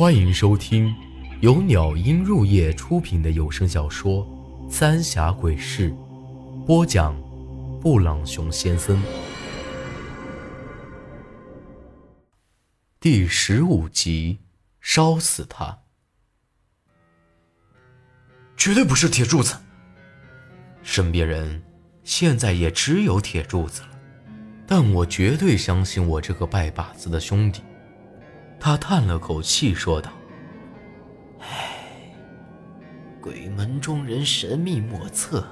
欢迎收听由鸟音入夜出品的有声小说《三峡鬼事》，播讲：布朗熊先生。第十五集，烧死他，绝对不是铁柱子。身边人现在也只有铁柱子了，但我绝对相信我这个拜把子的兄弟。他叹了口气，说道：“唉，鬼门中人神秘莫测，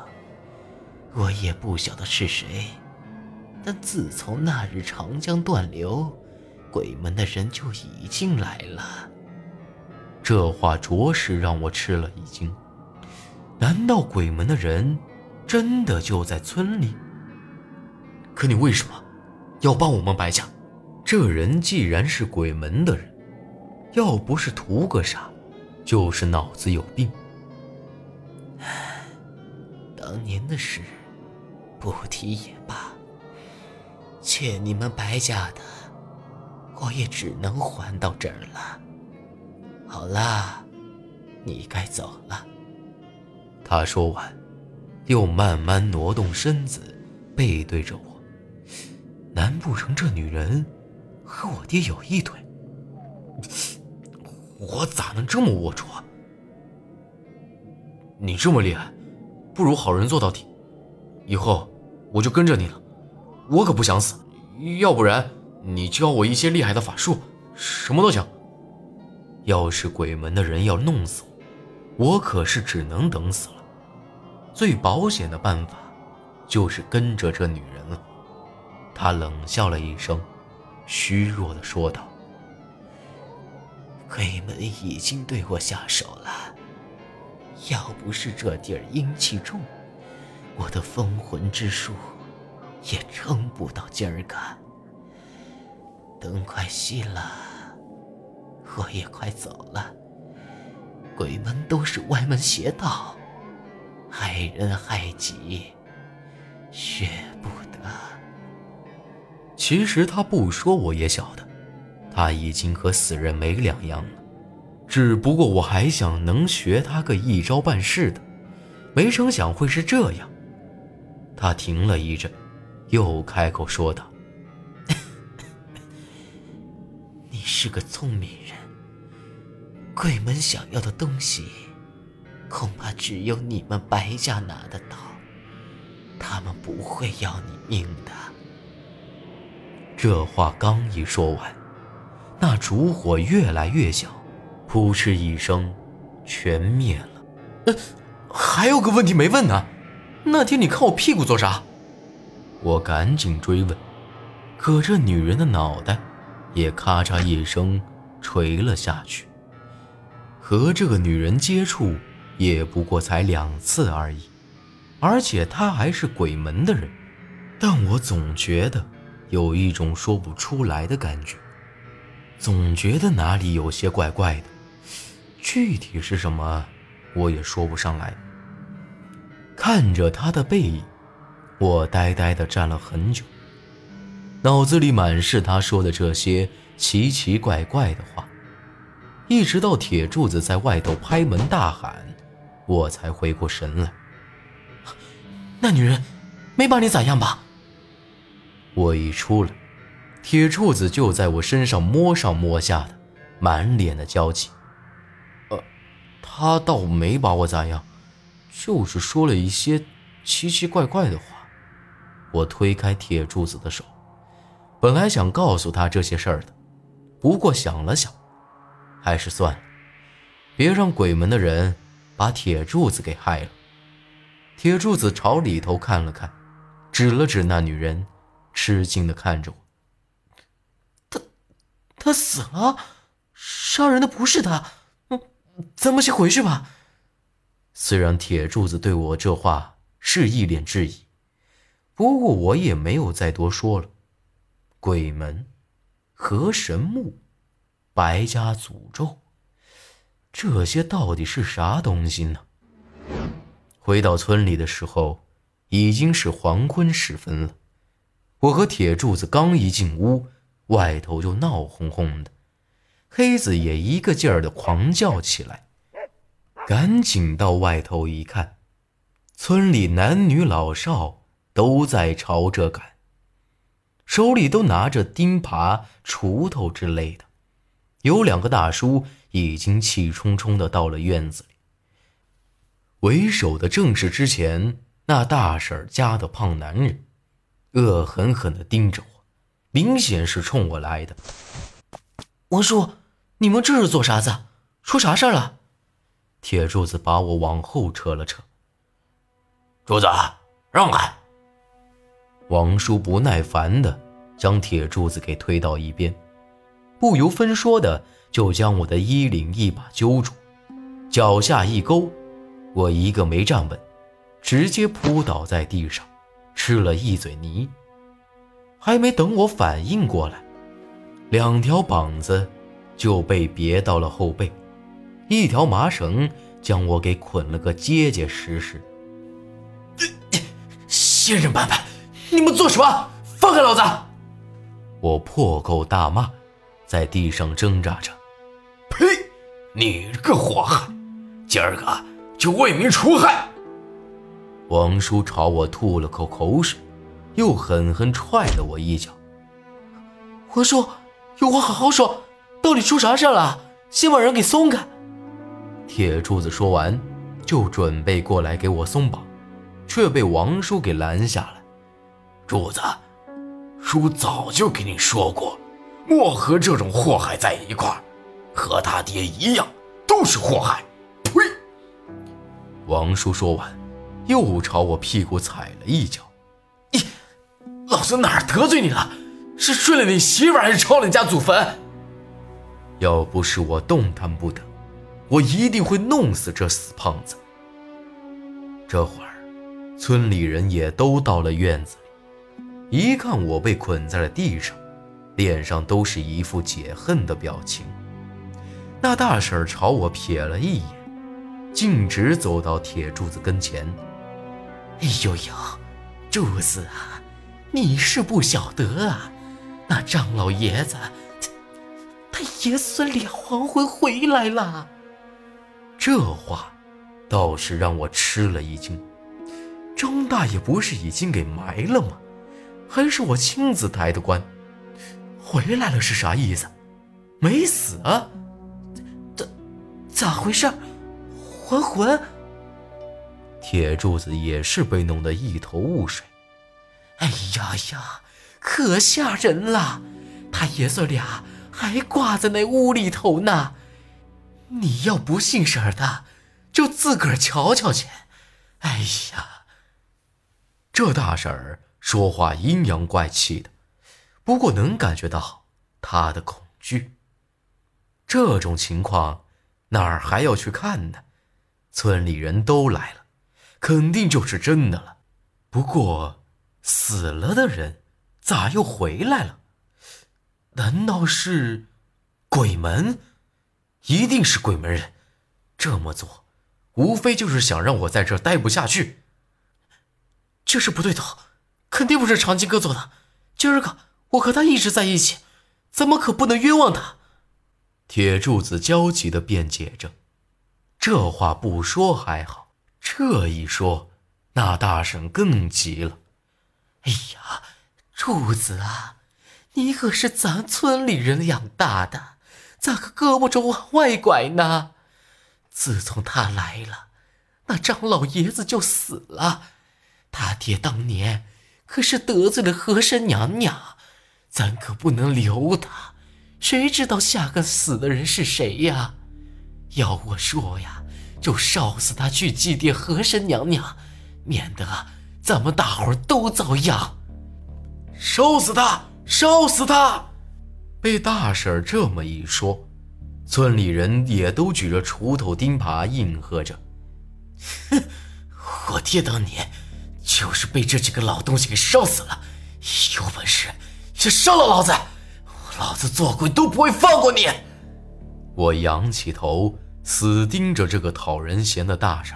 我也不晓得是谁。但自从那日长江断流，鬼门的人就已经来了。”这话着实让我吃了一惊。难道鬼门的人真的就在村里？可你为什么要帮我们白家？这人既然是鬼门的人，要不是图个啥，就是脑子有病。唉当年的事，不提也罢。欠你们白家的，我也只能还到这儿了。好啦，你该走了。他说完，又慢慢挪动身子，背对着我。难不成这女人？和我爹有一腿，我咋能这么龌龊？你这么厉害，不如好人做到底。以后我就跟着你了，我可不想死。要不然你教我一些厉害的法术，什么都行。要是鬼门的人要弄死我，我可是只能等死了。最保险的办法，就是跟着这女人了。他冷笑了一声。虚弱的说道：“鬼门已经对我下手了，要不是这地儿阴气重，我的封魂之术也撑不到今儿个。灯快熄了，我也快走了。鬼门都是歪门邪道，害人害己，学不得。”其实他不说我也晓得，他已经和死人没两样了。只不过我还想能学他个一招半式的，没成想会是这样。他停了一阵，又开口说道：“你是个聪明人，鬼门想要的东西，恐怕只有你们白家拿得到，他们不会要你命的。”这话刚一说完，那烛火越来越小，扑哧一声，全灭了。呃，还有个问题没问呢，那天你看我屁股做啥？我赶紧追问，可这女人的脑袋也咔嚓一声垂了下去。和这个女人接触也不过才两次而已，而且她还是鬼门的人，但我总觉得。有一种说不出来的感觉，总觉得哪里有些怪怪的，具体是什么，我也说不上来。看着他的背影，我呆呆地站了很久，脑子里满是他说的这些奇奇怪怪的话，一直到铁柱子在外头拍门大喊，我才回过神来。那女人没把你咋样吧？我一出来，铁柱子就在我身上摸上摸下的，满脸的焦急。呃，他倒没把我咋样，就是说了一些奇奇怪怪的话。我推开铁柱子的手，本来想告诉他这些事儿的，不过想了想，还是算了，别让鬼门的人把铁柱子给害了。铁柱子朝里头看了看，指了指那女人。吃惊的看着我。他，他死了，杀人的不是他，嗯，咱们先回去吧。虽然铁柱子对我这话是一脸质疑，不过我也没有再多说了。鬼门，河神墓，白家诅咒，这些到底是啥东西呢？回到村里的时候，已经是黄昏时分了。我和铁柱子刚一进屋，外头就闹哄哄的，黑子也一个劲儿的狂叫起来。赶紧到外头一看，村里男女老少都在朝这赶，手里都拿着钉耙、锄头之类的。有两个大叔已经气冲冲的到了院子里。为首的正是之前那大婶家的胖男人，恶狠狠地盯着我，明显是冲我来的。王叔，你们这是做啥子？出啥事儿了？铁柱子把我往后扯了扯。柱子，让开！王叔不耐烦的将铁柱子给推到一边，不由分说的就将我的衣领一把揪住，脚下一勾，我一个没站稳，直接扑倒在地上，吃了一嘴泥。还没等我反应过来，两条膀子就被别到了后背。一条麻绳将我给捆了个结结实实。仙人板板，你们做什么？放开老子！我破口大骂，在地上挣扎着。呸！你个祸害！今儿个就为民除害！王叔朝我吐了口口水，又狠狠踹了我一脚。王叔，有话好好说，到底出啥事了？先把人给松开！铁柱子说完，就准备过来给我松绑，却被王叔给拦下了。柱子，叔早就跟你说过，莫和这种祸害在一块，和他爹一样，都是祸害。呸！王叔说完，又朝我屁股踩了一脚。你，老子哪儿得罪你了？是睡了你媳妇，还是抄了你家祖坟？要不是我动弹不得。我一定会弄死这死胖子。这会儿，村里人也都到了院子里，一看我被捆在了地上，脸上都是一副解恨的表情。那大婶朝我瞥了一眼，径直走到铁柱子跟前。哎呦呦，柱子啊，你是不晓得啊，那张老爷子，他爷孙俩还魂回来了。这话倒是让我吃了一惊。张大爷不是已经给埋了吗？还是我亲自抬的棺？回来了是啥意思？没死啊？咋咋回事？还魂？铁柱子也是被弄得一头雾水。哎呀呀，可吓人了！他爷孙俩还挂在那屋里头呢。你要不信婶儿的，就自个儿瞧瞧去。哎呀，这大婶儿说话阴阳怪气的，不过能感觉到她的恐惧。这种情况哪儿还要去看呢？村里人都来了，肯定就是真的了。不过死了的人咋又回来了？难道是鬼门？一定是鬼门人，这么做，无非就是想让我在这待不下去。这是不对头，肯定不是长青哥做的。今儿个我和他一直在一起，咱们可不能冤枉他？铁柱子焦急的辩解着。这话不说还好，这一说，那大婶更急了。哎呀，柱子啊，你可是咱村里人养大的。咋个胳膊肘往外拐呢？自从他来了，那张老爷子就死了。他爹当年可是得罪了和珅娘娘，咱可不能留他。谁知道下个死的人是谁呀？要我说呀，就烧死他去祭奠和神娘娘，免得咱们大伙儿都遭殃。烧死他！烧死他！被大婶这么一说，村里人也都举着锄头、钉耙应和着。哼，我爹当年就是被这几个老东西给烧死了。有本事就烧了老子，老子做鬼都不会放过你！我仰起头，死盯着这个讨人嫌的大婶。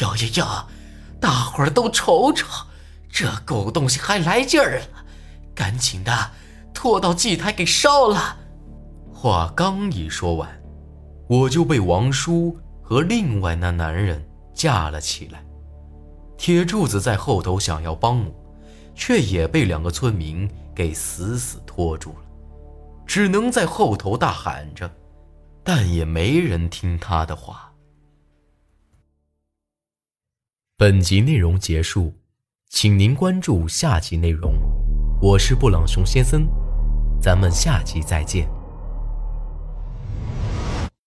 要要要！大伙儿都瞅瞅，这狗东西还来劲儿了，赶紧的！拖到祭台给烧了！话刚一说完，我就被王叔和另外那男人架了起来。铁柱子在后头想要帮我，却也被两个村民给死死拖住了，只能在后头大喊着，但也没人听他的话。本集内容结束，请您关注下集内容。我是布朗熊先生，咱们下集再见。